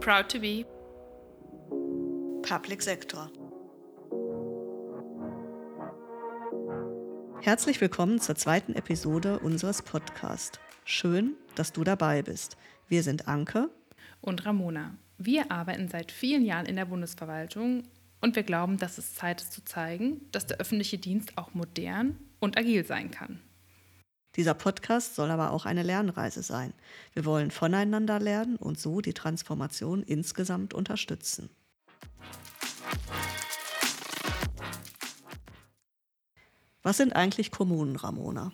Proud to be Public Sector. Herzlich willkommen zur zweiten Episode unseres Podcasts. Schön, dass du dabei bist. Wir sind Anke und Ramona. Wir arbeiten seit vielen Jahren in der Bundesverwaltung und wir glauben, dass es Zeit ist zu zeigen, dass der öffentliche Dienst auch modern und agil sein kann. Dieser Podcast soll aber auch eine Lernreise sein. Wir wollen voneinander lernen und so die Transformation insgesamt unterstützen. Was sind eigentlich Kommunen, Ramona?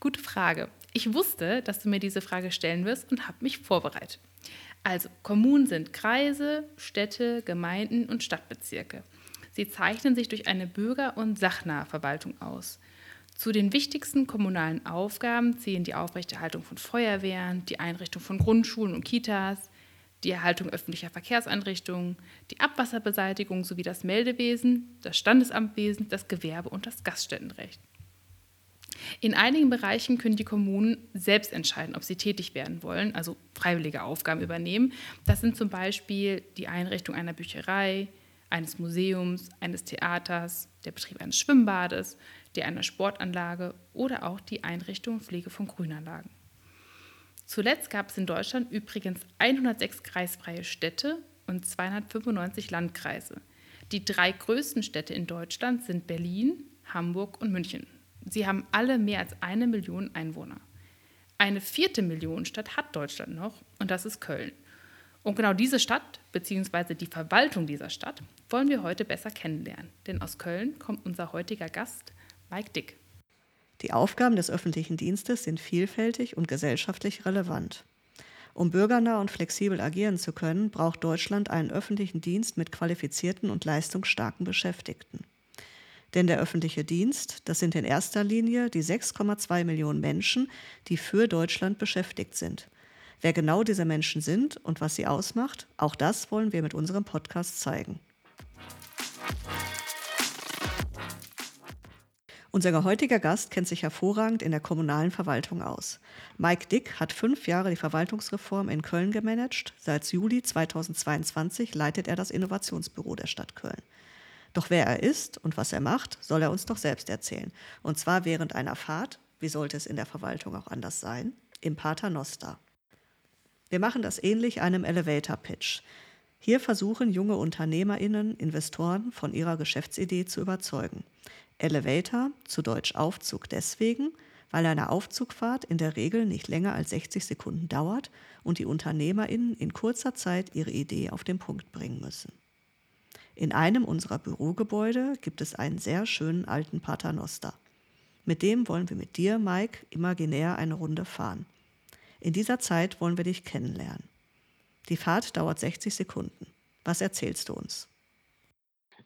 Gute Frage. Ich wusste, dass du mir diese Frage stellen wirst und habe mich vorbereitet. Also, Kommunen sind Kreise, Städte, Gemeinden und Stadtbezirke. Sie zeichnen sich durch eine bürger- und sachnahe Verwaltung aus. Zu den wichtigsten kommunalen Aufgaben zählen die Aufrechterhaltung von Feuerwehren, die Einrichtung von Grundschulen und Kitas, die Erhaltung öffentlicher Verkehrseinrichtungen, die Abwasserbeseitigung sowie das Meldewesen, das Standesamtwesen, das Gewerbe und das Gaststättenrecht. In einigen Bereichen können die Kommunen selbst entscheiden, ob sie tätig werden wollen, also freiwillige Aufgaben übernehmen. Das sind zum Beispiel die Einrichtung einer Bücherei, eines Museums, eines Theaters, der Betrieb eines Schwimmbades, der einer Sportanlage oder auch die Einrichtung und Pflege von Grünanlagen. Zuletzt gab es in Deutschland übrigens 106 kreisfreie Städte und 295 Landkreise. Die drei größten Städte in Deutschland sind Berlin, Hamburg und München. Sie haben alle mehr als eine Million Einwohner. Eine vierte Millionenstadt hat Deutschland noch und das ist Köln. Und genau diese Stadt bzw. die Verwaltung dieser Stadt wollen wir heute besser kennenlernen. Denn aus Köln kommt unser heutiger Gast, Mike Dick. Die Aufgaben des öffentlichen Dienstes sind vielfältig und gesellschaftlich relevant. Um bürgernah und flexibel agieren zu können, braucht Deutschland einen öffentlichen Dienst mit qualifizierten und leistungsstarken Beschäftigten. Denn der öffentliche Dienst, das sind in erster Linie die 6,2 Millionen Menschen, die für Deutschland beschäftigt sind. Wer genau diese Menschen sind und was sie ausmacht, auch das wollen wir mit unserem Podcast zeigen. Unser heutiger Gast kennt sich hervorragend in der kommunalen Verwaltung aus. Mike Dick hat fünf Jahre die Verwaltungsreform in Köln gemanagt. Seit Juli 2022 leitet er das Innovationsbüro der Stadt Köln. Doch wer er ist und was er macht, soll er uns doch selbst erzählen. Und zwar während einer Fahrt, wie sollte es in der Verwaltung auch anders sein, im Paternoster. Wir machen das ähnlich einem Elevator Pitch. Hier versuchen junge UnternehmerInnen, Investoren von ihrer Geschäftsidee zu überzeugen. Elevator, zu Deutsch Aufzug deswegen, weil eine Aufzugfahrt in der Regel nicht länger als 60 Sekunden dauert und die UnternehmerInnen in kurzer Zeit ihre Idee auf den Punkt bringen müssen. In einem unserer Bürogebäude gibt es einen sehr schönen alten Paternoster. Mit dem wollen wir mit dir, Mike, imaginär eine Runde fahren. In dieser Zeit wollen wir dich kennenlernen. Die Fahrt dauert 60 Sekunden. Was erzählst du uns?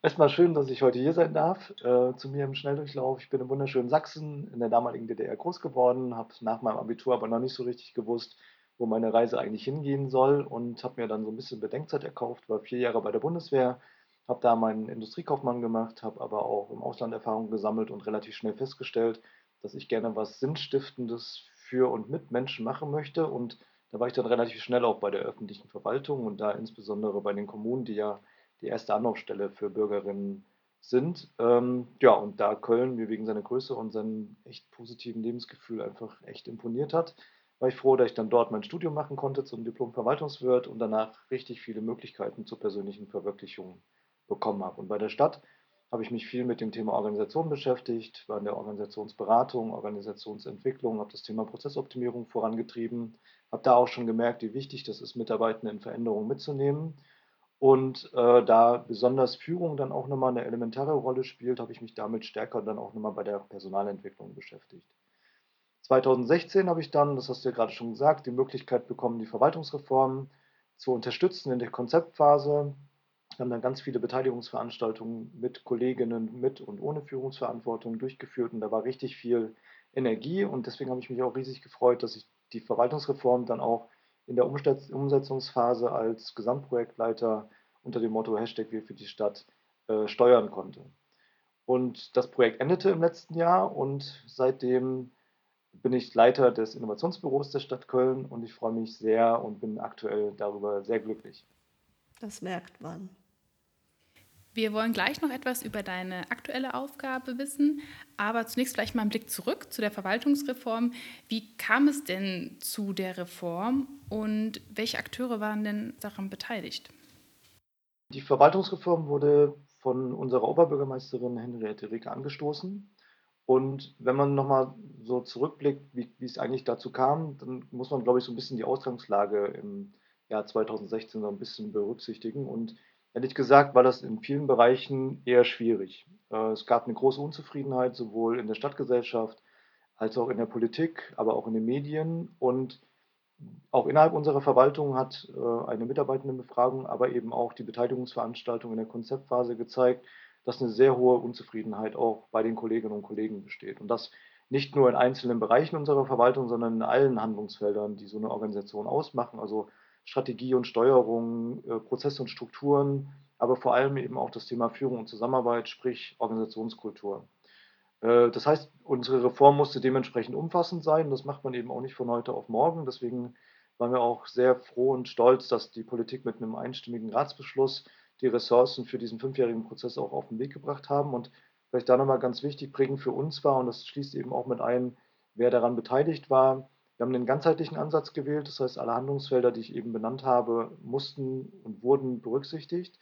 Erstmal schön, dass ich heute hier sein darf. Äh, zu mir im Schnelldurchlauf. Ich bin im wunderschönen Sachsen in der damaligen DDR groß geworden, habe nach meinem Abitur aber noch nicht so richtig gewusst, wo meine Reise eigentlich hingehen soll und habe mir dann so ein bisschen Bedenkzeit erkauft, war vier Jahre bei der Bundeswehr, habe da meinen Industriekaufmann gemacht, habe aber auch im Ausland Erfahrungen gesammelt und relativ schnell festgestellt, dass ich gerne was Sinnstiftendes für und mit Menschen machen möchte. Und da war ich dann relativ schnell auch bei der öffentlichen Verwaltung und da insbesondere bei den Kommunen, die ja die erste Anlaufstelle für Bürgerinnen sind. Ähm, ja, und da Köln mir wegen seiner Größe und seinem echt positiven Lebensgefühl einfach echt imponiert hat, war ich froh, dass ich dann dort mein Studium machen konnte zum Diplom-Verwaltungswirt und danach richtig viele Möglichkeiten zur persönlichen Verwirklichung bekommen habe. Und bei der Stadt habe ich mich viel mit dem Thema Organisation beschäftigt, war in der Organisationsberatung, Organisationsentwicklung, habe das Thema Prozessoptimierung vorangetrieben, habe da auch schon gemerkt, wie wichtig das ist, Mitarbeitende in Veränderungen mitzunehmen. Und äh, da besonders Führung dann auch nochmal eine elementare Rolle spielt, habe ich mich damit stärker dann auch nochmal bei der Personalentwicklung beschäftigt. 2016 habe ich dann, das hast du ja gerade schon gesagt, die Möglichkeit bekommen, die Verwaltungsreform zu unterstützen in der Konzeptphase. Wir haben dann ganz viele Beteiligungsveranstaltungen mit Kolleginnen mit und ohne Führungsverantwortung durchgeführt und da war richtig viel Energie und deswegen habe ich mich auch riesig gefreut, dass ich die Verwaltungsreform dann auch in der Umsetzungsphase als Gesamtprojektleiter unter dem Motto Hashtag Wir für die Stadt äh, steuern konnte. Und das Projekt endete im letzten Jahr und seitdem bin ich Leiter des Innovationsbüros der Stadt Köln und ich freue mich sehr und bin aktuell darüber sehr glücklich. Das merkt man. Wir wollen gleich noch etwas über deine aktuelle Aufgabe wissen, aber zunächst vielleicht mal einen Blick zurück zu der Verwaltungsreform. Wie kam es denn zu der Reform und welche Akteure waren denn daran beteiligt? Die Verwaltungsreform wurde von unserer Oberbürgermeisterin Henriette Ricke angestoßen. Und wenn man nochmal so zurückblickt, wie, wie, es eigentlich dazu kam, dann muss man, glaube ich, so ein bisschen die Ausgangslage im Jahr 2016 so ein bisschen berücksichtigen. Und Ehrlich gesagt war das in vielen Bereichen eher schwierig. Äh, es gab eine große Unzufriedenheit sowohl in der Stadtgesellschaft als auch in der Politik, aber auch in den Medien. Und auch innerhalb unserer Verwaltung hat äh, eine Mitarbeitendenbefragung, aber eben auch die Beteiligungsveranstaltung in der Konzeptphase gezeigt, dass eine sehr hohe Unzufriedenheit auch bei den Kolleginnen und Kollegen besteht. Und das nicht nur in einzelnen Bereichen unserer Verwaltung, sondern in allen Handlungsfeldern, die so eine Organisation ausmachen. Also Strategie und Steuerung, äh, Prozesse und Strukturen, aber vor allem eben auch das Thema Führung und Zusammenarbeit, sprich Organisationskultur. Äh, das heißt, unsere Reform musste dementsprechend umfassend sein. Das macht man eben auch nicht von heute auf morgen. Deswegen waren wir auch sehr froh und stolz, dass die Politik mit einem einstimmigen Ratsbeschluss die Ressourcen für diesen fünfjährigen Prozess auch auf den Weg gebracht haben. Und vielleicht da nochmal ganz wichtig, prägend für uns war, und das schließt eben auch mit ein, wer daran beteiligt war, wir haben einen ganzheitlichen Ansatz gewählt, das heißt, alle Handlungsfelder, die ich eben benannt habe, mussten und wurden berücksichtigt.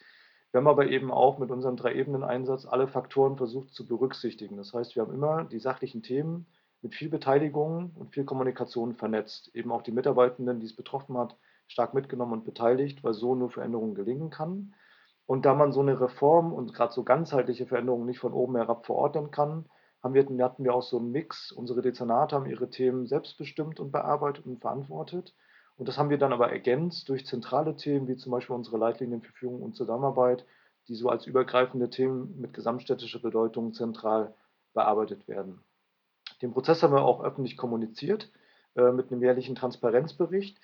Wir haben aber eben auch mit unserem Drei-Ebenen-Einsatz alle Faktoren versucht zu berücksichtigen. Das heißt, wir haben immer die sachlichen Themen mit viel Beteiligung und viel Kommunikation vernetzt. Eben auch die Mitarbeitenden, die es betroffen hat, stark mitgenommen und beteiligt, weil so nur Veränderungen gelingen kann. Und da man so eine Reform und gerade so ganzheitliche Veränderungen nicht von oben herab verordnen kann, haben wir, hatten wir auch so einen Mix. Unsere Dezernate haben ihre Themen selbstbestimmt und bearbeitet und verantwortet. Und das haben wir dann aber ergänzt durch zentrale Themen, wie zum Beispiel unsere Leitlinien für Führung und Zusammenarbeit, die so als übergreifende Themen mit gesamtstädtischer Bedeutung zentral bearbeitet werden. Den Prozess haben wir auch öffentlich kommuniziert äh, mit einem jährlichen Transparenzbericht.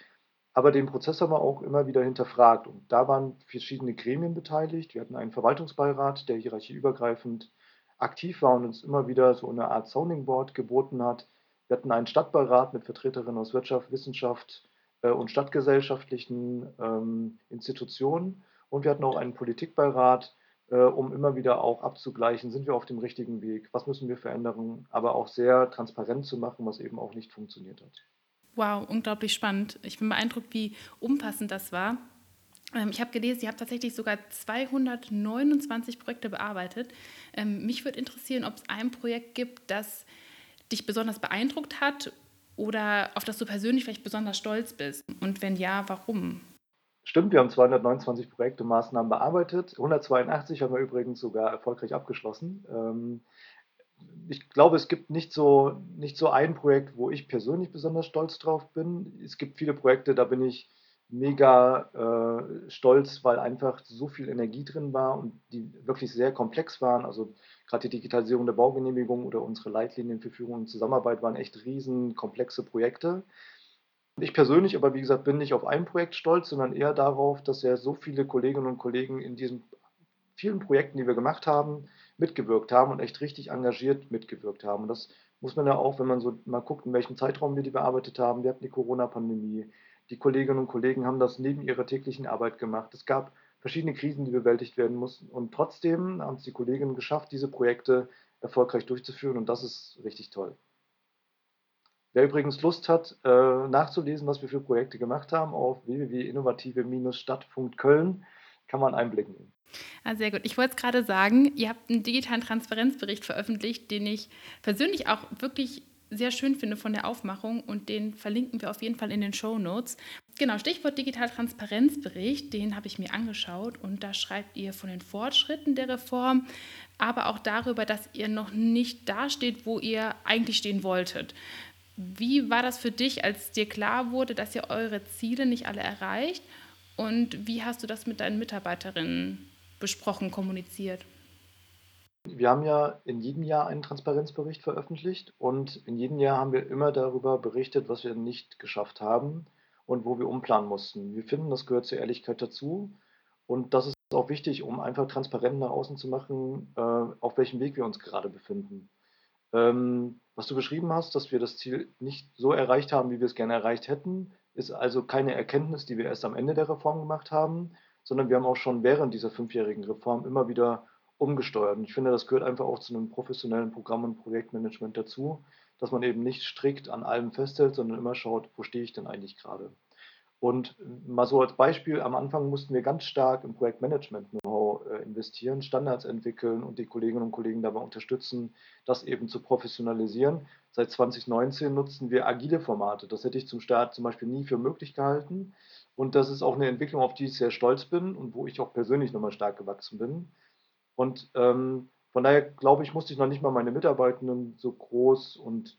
Aber den Prozess haben wir auch immer wieder hinterfragt. Und da waren verschiedene Gremien beteiligt. Wir hatten einen Verwaltungsbeirat, der hierarchieübergreifend aktiv war und uns immer wieder so eine Art Sounding Board geboten hat. Wir hatten einen Stadtbeirat mit Vertreterinnen aus Wirtschaft, Wissenschaft äh, und stadtgesellschaftlichen ähm, Institutionen. Und wir hatten auch einen Politikbeirat, äh, um immer wieder auch abzugleichen, sind wir auf dem richtigen Weg, was müssen wir verändern, aber auch sehr transparent zu machen, was eben auch nicht funktioniert hat. Wow, unglaublich spannend. Ich bin beeindruckt, wie umfassend das war. Ähm, ich habe gelesen, Sie haben tatsächlich sogar 229 Projekte bearbeitet. Ähm, mich würde interessieren, ob es ein Projekt gibt, das dich besonders beeindruckt hat oder auf das du persönlich vielleicht besonders stolz bist. Und wenn ja, warum? Stimmt, wir haben 229 Projekte Maßnahmen bearbeitet. 182 haben wir übrigens sogar erfolgreich abgeschlossen. Ähm, ich glaube, es gibt nicht so, nicht so ein Projekt, wo ich persönlich besonders stolz drauf bin. Es gibt viele Projekte, da bin ich mega äh, stolz, weil einfach so viel Energie drin war und die wirklich sehr komplex waren. Also gerade die Digitalisierung der Baugenehmigung oder unsere Leitlinien für Führung und Zusammenarbeit waren echt riesen komplexe Projekte. Ich persönlich aber, wie gesagt, bin nicht auf ein Projekt stolz, sondern eher darauf, dass ja so viele Kolleginnen und Kollegen in diesen vielen Projekten, die wir gemacht haben, mitgewirkt haben und echt richtig engagiert mitgewirkt haben. Und das muss man ja auch, wenn man so mal guckt, in welchem Zeitraum wir die bearbeitet haben. Wir hatten die Corona-Pandemie, die Kolleginnen und Kollegen haben das neben ihrer täglichen Arbeit gemacht. Es gab verschiedene Krisen, die bewältigt werden mussten. Und trotzdem haben es die Kolleginnen geschafft, diese Projekte erfolgreich durchzuführen. Und das ist richtig toll. Wer übrigens Lust hat, äh, nachzulesen, was wir für Projekte gemacht haben, auf www.innovative-stadt.köln kann man einblicken. Ah, sehr gut. Ich wollte es gerade sagen, ihr habt einen digitalen Transparenzbericht veröffentlicht, den ich persönlich auch wirklich sehr schön finde von der Aufmachung und den verlinken wir auf jeden Fall in den Show Notes. Genau, Stichwort Digital Transparenzbericht, den habe ich mir angeschaut und da schreibt ihr von den Fortschritten der Reform, aber auch darüber, dass ihr noch nicht da steht, wo ihr eigentlich stehen wolltet. Wie war das für dich, als dir klar wurde, dass ihr eure Ziele nicht alle erreicht? Und wie hast du das mit deinen Mitarbeiterinnen besprochen, kommuniziert? Wir haben ja in jedem Jahr einen Transparenzbericht veröffentlicht und in jedem Jahr haben wir immer darüber berichtet, was wir nicht geschafft haben und wo wir umplanen mussten. Wir finden, das gehört zur Ehrlichkeit dazu und das ist auch wichtig, um einfach transparent nach außen zu machen, äh, auf welchem Weg wir uns gerade befinden. Ähm, was du beschrieben hast, dass wir das Ziel nicht so erreicht haben, wie wir es gerne erreicht hätten, ist also keine Erkenntnis, die wir erst am Ende der Reform gemacht haben, sondern wir haben auch schon während dieser fünfjährigen Reform immer wieder umgesteuert. Und ich finde, das gehört einfach auch zu einem professionellen Programm- und Projektmanagement dazu, dass man eben nicht strikt an allem festhält, sondern immer schaut, wo stehe ich denn eigentlich gerade. Und mal so als Beispiel, am Anfang mussten wir ganz stark im Projektmanagement-Know-how äh, investieren, Standards entwickeln und die Kolleginnen und Kollegen dabei unterstützen, das eben zu professionalisieren. Seit 2019 nutzen wir agile Formate. Das hätte ich zum Start zum Beispiel nie für möglich gehalten. Und das ist auch eine Entwicklung, auf die ich sehr stolz bin und wo ich auch persönlich nochmal stark gewachsen bin. Und ähm, von daher glaube ich, musste ich noch nicht mal meine Mitarbeitenden so groß und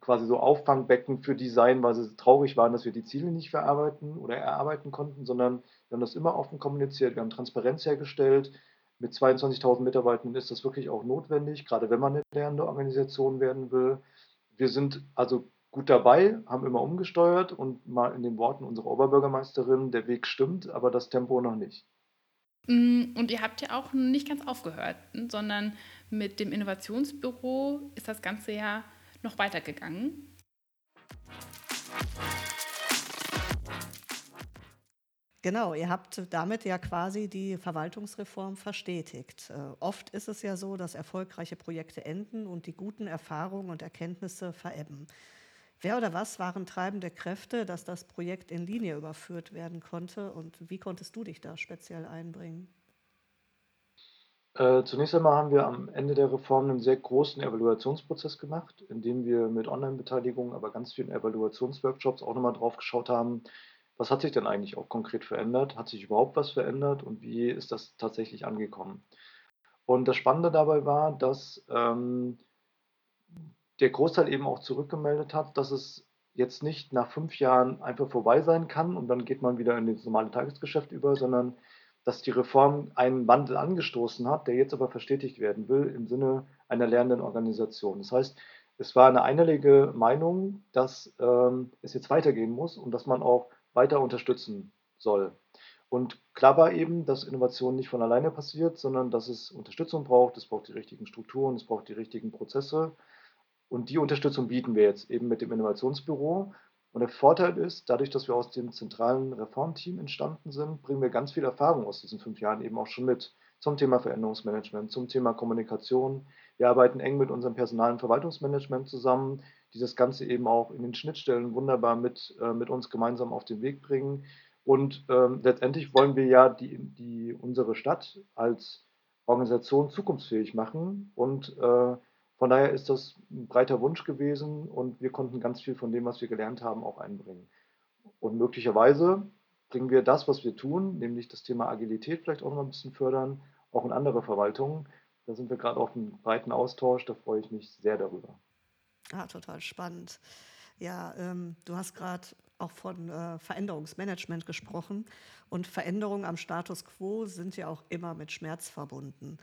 quasi so Auffangbecken für die sein, weil sie traurig waren, dass wir die Ziele nicht verarbeiten oder erarbeiten konnten, sondern wir haben das immer offen kommuniziert, wir haben Transparenz hergestellt. Mit 22.000 Mitarbeitern ist das wirklich auch notwendig, gerade wenn man eine lernende Organisation werden will. Wir sind also gut dabei, haben immer umgesteuert und mal in den Worten unserer Oberbürgermeisterin, der Weg stimmt, aber das Tempo noch nicht. Mm, und ihr habt ja auch nicht ganz aufgehört, sondern mit dem Innovationsbüro ist das ganze ja noch weitergegangen. Genau, ihr habt damit ja quasi die Verwaltungsreform verstetigt. Äh, oft ist es ja so, dass erfolgreiche Projekte enden und die guten Erfahrungen und Erkenntnisse verebben. Wer oder was waren treibende Kräfte, dass das Projekt in Linie überführt werden konnte und wie konntest du dich da speziell einbringen? Äh, zunächst einmal haben wir am Ende der Reform einen sehr großen Evaluationsprozess gemacht, in dem wir mit Online-Beteiligung, aber ganz vielen Evaluationsworkshops auch nochmal drauf geschaut haben, was hat sich denn eigentlich auch konkret verändert? Hat sich überhaupt was verändert und wie ist das tatsächlich angekommen? Und das Spannende dabei war, dass ähm, der Großteil eben auch zurückgemeldet hat, dass es jetzt nicht nach fünf Jahren einfach vorbei sein kann und dann geht man wieder in das normale Tagesgeschäft über, sondern dass die Reform einen Wandel angestoßen hat, der jetzt aber verstetigt werden will im Sinne einer lernenden Organisation. Das heißt, es war eine einhellige Meinung, dass ähm, es jetzt weitergehen muss und dass man auch weiter unterstützen soll. Und klar war eben, dass Innovation nicht von alleine passiert, sondern dass es Unterstützung braucht, es braucht die richtigen Strukturen, es braucht die richtigen Prozesse. Und die Unterstützung bieten wir jetzt eben mit dem Innovationsbüro. Und der Vorteil ist, dadurch, dass wir aus dem zentralen Reformteam entstanden sind, bringen wir ganz viel Erfahrung aus diesen fünf Jahren eben auch schon mit zum Thema Veränderungsmanagement, zum Thema Kommunikation. Wir arbeiten eng mit unserem Personal- und Verwaltungsmanagement zusammen, die das Ganze eben auch in den Schnittstellen wunderbar mit, äh, mit uns gemeinsam auf den Weg bringen. Und ähm, letztendlich wollen wir ja die, die, unsere Stadt als Organisation zukunftsfähig machen und äh, von daher ist das ein breiter Wunsch gewesen und wir konnten ganz viel von dem, was wir gelernt haben, auch einbringen. Und möglicherweise bringen wir das, was wir tun, nämlich das Thema Agilität vielleicht auch noch ein bisschen fördern, auch in andere Verwaltungen. Da sind wir gerade auf einem breiten Austausch, da freue ich mich sehr darüber. Ah, total spannend. Ja, ähm, du hast gerade auch von äh, Veränderungsmanagement gesprochen und Veränderungen am Status quo sind ja auch immer mit Schmerz verbunden.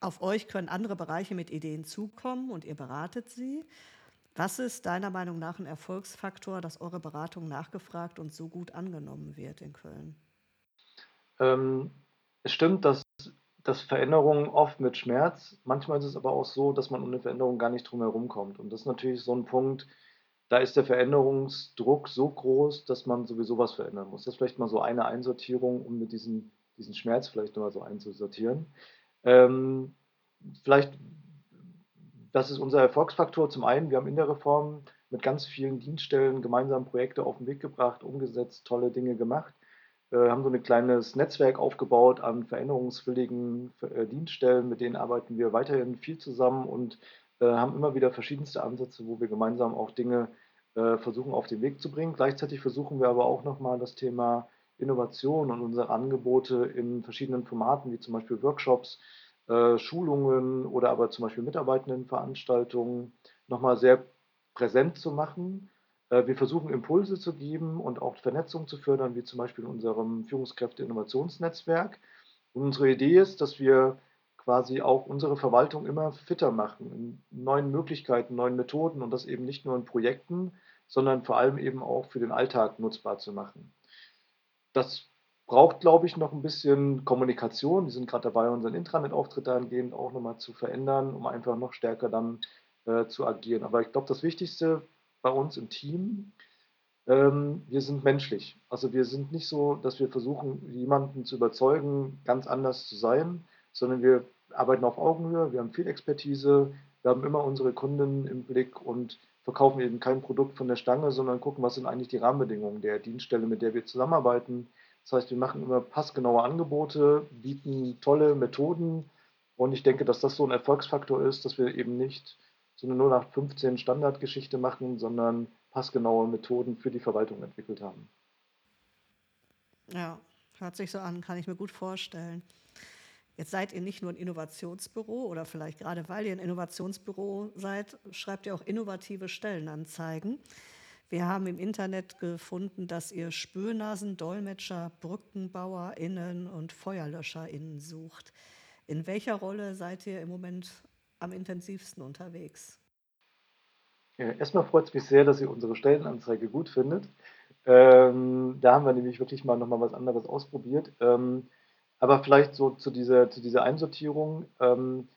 Auf euch können andere Bereiche mit Ideen zukommen und ihr beratet sie. Was ist deiner Meinung nach ein Erfolgsfaktor, dass eure Beratung nachgefragt und so gut angenommen wird in Köln? Ähm, es stimmt, dass, dass Veränderungen oft mit Schmerz, manchmal ist es aber auch so, dass man eine Veränderung gar nicht drum herum kommt. Und das ist natürlich so ein Punkt, da ist der Veränderungsdruck so groß, dass man sowieso was verändern muss. Das ist vielleicht mal so eine Einsortierung, um mit diesen, diesen Schmerz vielleicht nochmal so einzusortieren. Ähm, vielleicht, das ist unser Erfolgsfaktor. Zum einen, wir haben in der Reform mit ganz vielen Dienststellen gemeinsam Projekte auf den Weg gebracht, umgesetzt, tolle Dinge gemacht. Wir äh, haben so ein kleines Netzwerk aufgebaut an veränderungswilligen äh, Dienststellen, mit denen arbeiten wir weiterhin viel zusammen und äh, haben immer wieder verschiedenste Ansätze, wo wir gemeinsam auch Dinge versuchen auf den Weg zu bringen. Gleichzeitig versuchen wir aber auch nochmal das Thema Innovation und unsere Angebote in verschiedenen Formaten, wie zum Beispiel Workshops, äh, Schulungen oder aber zum Beispiel Mitarbeitendenveranstaltungen nochmal sehr präsent zu machen. Äh, wir versuchen Impulse zu geben und auch Vernetzung zu fördern, wie zum Beispiel in unserem Führungskräfte-Innovationsnetzwerk. Und unsere Idee ist, dass wir quasi auch unsere Verwaltung immer fitter machen, in neuen Möglichkeiten, neuen Methoden und das eben nicht nur in Projekten, sondern vor allem eben auch für den Alltag nutzbar zu machen. Das braucht, glaube ich, noch ein bisschen Kommunikation. Wir sind gerade dabei, unseren Intranet-Auftritt dahingehend auch nochmal zu verändern, um einfach noch stärker dann äh, zu agieren. Aber ich glaube, das Wichtigste bei uns im Team Ähm, wir sind menschlich. Also wir sind nicht so, dass wir versuchen, jemanden zu überzeugen, ganz anders zu sein, sondern wir arbeiten auf Augenhöhe, wir haben viel Expertise, wir haben immer unsere Kunden im Blick und verkaufen eben kein Produkt von der Stange, sondern gucken, was sind eigentlich die Rahmenbedingungen der Dienststelle, mit der wir zusammenarbeiten. Das heißt, wir machen immer passgenaue Angebote, bieten tolle Methoden und ich denke, dass das so ein Erfolgsfaktor ist, dass wir eben nicht so eine 0815 Standardgeschichte machen, sondern passgenaue Methoden für die Verwaltung entwickelt haben. Ja, hört sich so an, kann ich mir gut vorstellen. Jetzt seid ihr nicht nur ein Innovationsbüro oder vielleicht gerade weil ihr ein Innovationsbüro seid, schreibt ihr auch innovative Stellenanzeigen. Wir haben im Internet gefunden, dass ihr Spürnasen, Dolmetscher, BrückenbauerInnen und FeuerlöscherInnen sucht. In welcher Rolle seid ihr im Moment am intensivsten unterwegs? Ja, erstmal freut es mich sehr, dass ihr unsere Stellenanzeige gut findet. Ähm, da haben wir nämlich wirklich mal nochmal was anderes ausprobiert. Ähm, aber vielleicht so zu dieser, zu dieser Einsortierung. Ähm,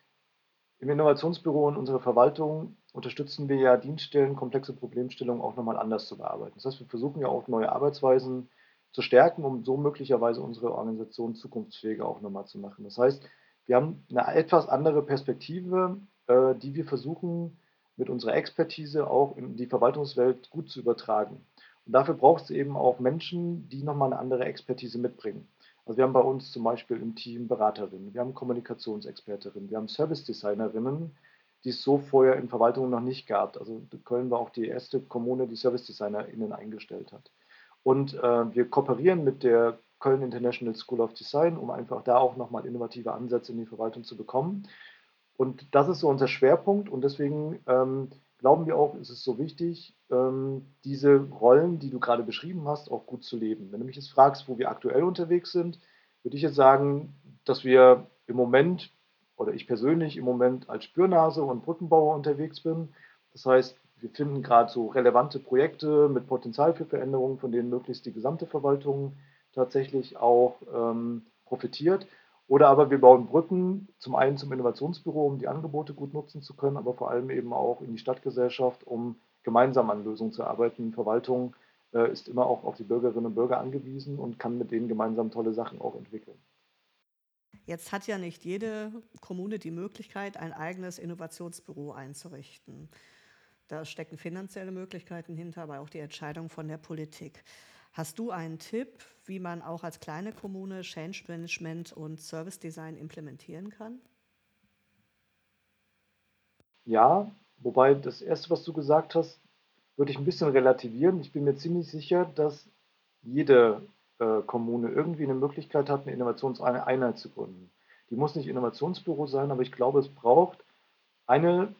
Im Innovationsbüro und unserer Verwaltung unterstützen wir ja Dienststellen, komplexe Problemstellungen auch nochmal anders zu bearbeiten. Das heißt, wir versuchen ja auch neue Arbeitsweisen zu stärken, um so möglicherweise unsere Organisation zukunftsfähiger auch nochmal zu machen. Das heißt, wir haben eine etwas andere Perspektive, äh, die wir versuchen mit unserer Expertise auch in die Verwaltungswelt gut zu übertragen. Und dafür braucht es eben auch Menschen, die nochmal eine andere Expertise mitbringen. Also wir haben bei uns zum Beispiel im Team Beraterinnen, wir haben Kommunikationsexpertinnen, wir haben Service-Designerinnen, die es so vorher in Verwaltungen noch nicht gab. Also Köln war auch die erste Kommune, die Service-DesignerInnen eingestellt hat. Und äh, wir kooperieren mit der Köln International School of Design, um einfach da auch nochmal innovative Ansätze in die Verwaltung zu bekommen. Und das ist so unser Schwerpunkt und deswegen ähm, glauben wir auch, ist es so wichtig, ähm, diese Rollen, die du gerade beschrieben hast, auch gut zu leben. Wenn du mich jetzt fragst, wo wir aktuell unterwegs sind, würde ich jetzt sagen, dass wir im Moment oder ich persönlich im Moment als Spürnase und Brückenbauer unterwegs bin. Das heißt, wir finden gerade so relevante Projekte mit Potenzial für Veränderungen, von denen möglichst die gesamte Verwaltung tatsächlich auch ähm, profitiert. Oder aber wir bauen Brücken, zum einen zum Innovationsbüro, um die Angebote gut nutzen zu können, aber vor allem eben auch in die Stadtgesellschaft, um gemeinsam an Lösungen zu arbeiten. Verwaltung äh, ist immer auch auf die Bürgerinnen und Bürger angewiesen und kann mit denen gemeinsam tolle Sachen auch entwickeln. Jetzt hat ja nicht jede Kommune die Möglichkeit, ein eigenes Innovationsbüro einzurichten. Da stecken finanzielle Möglichkeiten hinter, aber auch die Entscheidung von der Politik. Hast du einen Tipp, wie man auch als kleine Kommune Change Management und Service Design implementieren kann? Ja, wobei das Erste, was du gesagt hast, würde ich ein bisschen relativieren. Ich bin mir ziemlich sicher, dass jede äh, Kommune irgendwie eine Möglichkeit hat, eine Innovationseinheit zu gründen. Die muss nicht Innovationsbüro sein, aber ich glaube, es braucht eine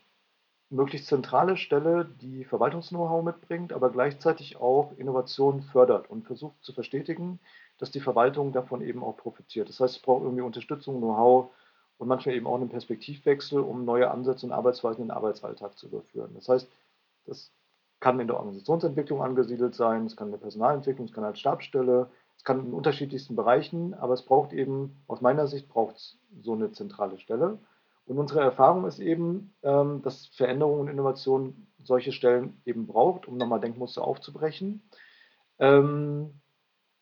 möglichst zentrale Stelle, die Verwaltungs-Know-how mitbringt, aber gleichzeitig auch Innovation fördert und versucht zu verstetigen, dass die Verwaltung davon eben auch profitiert. Das heißt, es braucht irgendwie Unterstützung, Know-how und manchmal eben auch einen Perspektivwechsel, um neue Ansätze und Arbeitsweisen in den Arbeitsalltag zu überführen. Das heißt, das kann in der Organisationsentwicklung angesiedelt sein, es kann in der Personalentwicklung, es kann als Stabsstelle, es kann in unterschiedlichsten Bereichen, aber es braucht eben, aus meiner Sicht, braucht so eine zentrale Stelle. Und unsere Erfahrung ist eben, ähm, dass Veränderung und Innovation solche Stellen eben braucht, um nochmal Denkmuster aufzubrechen. Ähm,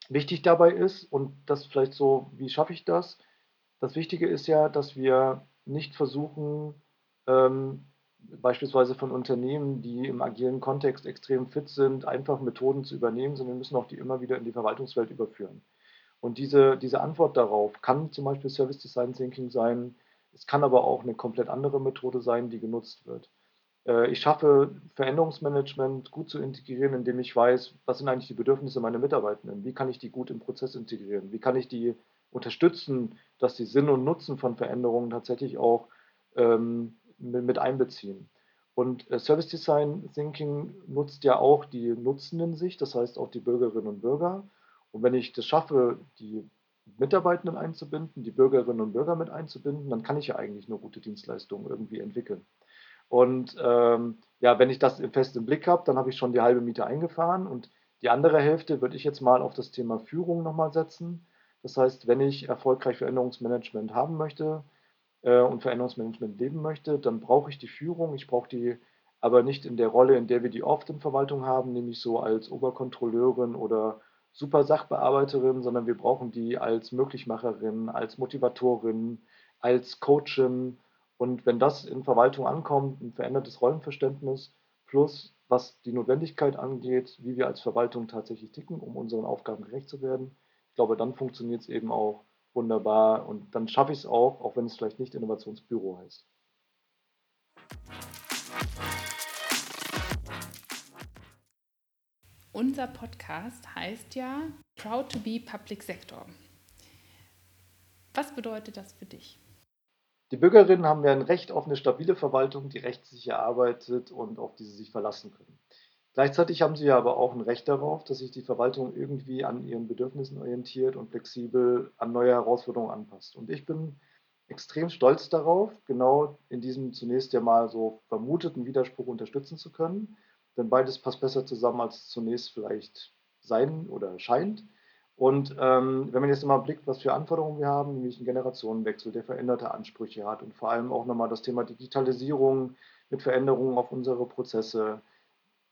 wichtig dabei ist, und das vielleicht so, wie schaffe ich das? Das Wichtige ist ja, dass wir nicht versuchen, ähm, beispielsweise von Unternehmen, die im agilen Kontext extrem fit sind, einfach Methoden zu übernehmen, sondern wir müssen auch die immer wieder in die Verwaltungswelt überführen. Und diese, diese Antwort darauf kann zum Beispiel Service Design Thinking sein, es kann aber auch eine komplett andere Methode sein, die genutzt wird. Äh, ich schaffe Veränderungsmanagement gut zu integrieren, indem ich weiß, was sind eigentlich die Bedürfnisse meiner Mitarbeitenden, wie kann ich die gut im Prozess integrieren, wie kann ich die unterstützen, dass die Sinn und Nutzen von Veränderungen tatsächlich auch ähm, mit einbeziehen. Und äh, Service Design Thinking nutzt ja auch die nutzenden Sicht, das heißt auch die Bürgerinnen und Bürger. Und wenn ich das schaffe, die Mitarbeitenden einzubinden, die Bürgerinnen und Bürger mit einzubinden, dann kann ich ja eigentlich nur gute Dienstleistungen irgendwie entwickeln. Und ähm, ja, wenn ich das fest im Blick habe, dann habe ich schon die halbe Miete eingefahren und die andere Hälfte würde ich jetzt mal auf das Thema Führung nochmal setzen. Das heißt, wenn ich erfolgreich Veränderungsmanagement haben möchte äh, und Veränderungsmanagement leben möchte, dann brauche ich die Führung, ich brauche die aber nicht in der Rolle, in der wir die oft in Verwaltung haben, nämlich so als Oberkontrolleurin oder super Sachbearbeiterin, sondern wir brauchen die als Möglichmacherin, als Motivatorin, als Coachin. Und wenn das in Verwaltung ankommt, ein verändertes Rollenverständnis plus was die Notwendigkeit angeht, wie wir als Verwaltung tatsächlich ticken, um unseren Aufgaben gerecht zu werden, ich glaube, dann funktioniert es eben auch wunderbar und dann schaffe ich es auch, auch wenn es vielleicht nicht Innovationsbüro heißt. Unser Podcast heißt ja Proud to be Public Sector. Was bedeutet das für dich? Die Bürgerinnen haben ja ein Recht auf eine stabile Verwaltung, die rechtssicher arbeitet und auf die sie sich verlassen können. Gleichzeitig haben sie ja aber auch ein Recht darauf, dass sich die Verwaltung irgendwie an ihren Bedürfnissen orientiert und flexibel an neue Herausforderungen anpasst. Und ich bin extrem stolz darauf, genau in diesem zunächst ja mal so vermuteten Widerspruch unterstützen zu können denn beides passt besser zusammen, als zunächst vielleicht sein oder scheint. Und ähm, wenn man jetzt mal blickt, was für Anforderungen wir haben, nämlich einen Generationenwechsel, der veränderte Ansprüche hat und vor allem auch nochmal das Thema Digitalisierung mit Veränderungen auf unsere Prozesse,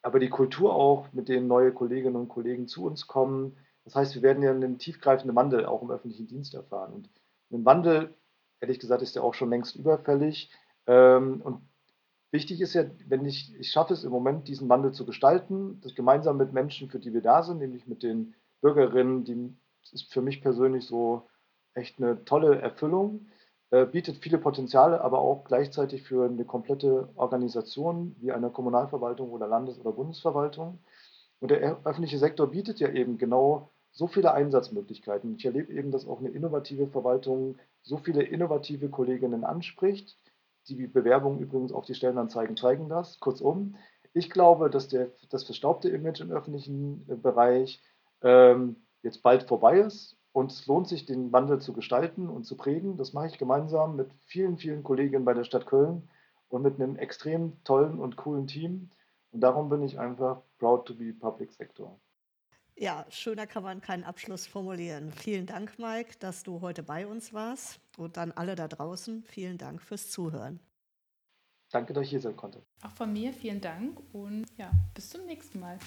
aber die Kultur auch, mit denen neue Kolleginnen und Kollegen zu uns kommen. Das heißt, wir werden ja einen tiefgreifenden Wandel auch im öffentlichen Dienst erfahren. Und ein Wandel, ehrlich gesagt, ist ja auch schon längst überfällig. Ähm, und Wichtig ist ja, wenn ich, ich schaffe es im Moment, diesen Wandel zu gestalten, das gemeinsam mit Menschen, für die wir da sind, nämlich mit den Bürgerinnen, die ist für mich persönlich so echt eine tolle Erfüllung, äh, bietet viele Potenziale, aber auch gleichzeitig für eine komplette Organisation wie eine Kommunalverwaltung oder Landes- oder Bundesverwaltung. Und der öffentliche Sektor bietet ja eben genau so viele Einsatzmöglichkeiten. Ich erlebe eben, dass auch eine innovative Verwaltung so viele innovative Kolleginnen anspricht die Bewerbungen übrigens auf die Stellenanzeigen zeigen das. Kurzum, ich glaube, dass der, das verstaubte Image im öffentlichen äh, Bereich ähm, jetzt bald vorbei ist und es lohnt sich, den Wandel zu gestalten und zu prägen. Das mache ich gemeinsam mit vielen, vielen Kolleginnen bei der Stadt Köln und mit einem extrem tollen und coolen Team. Und darum bin ich einfach proud to be Public Sector. Ja, schöner kann man keinen Abschluss formulieren. Vielen Dank, Mike, dass du heute bei uns warst. Und dann alle da draußen, vielen Dank fürs Zuhören. Danke, dass ich hier sein konnte. Auch von mir vielen Dank und ja, bis zum nächsten Mal.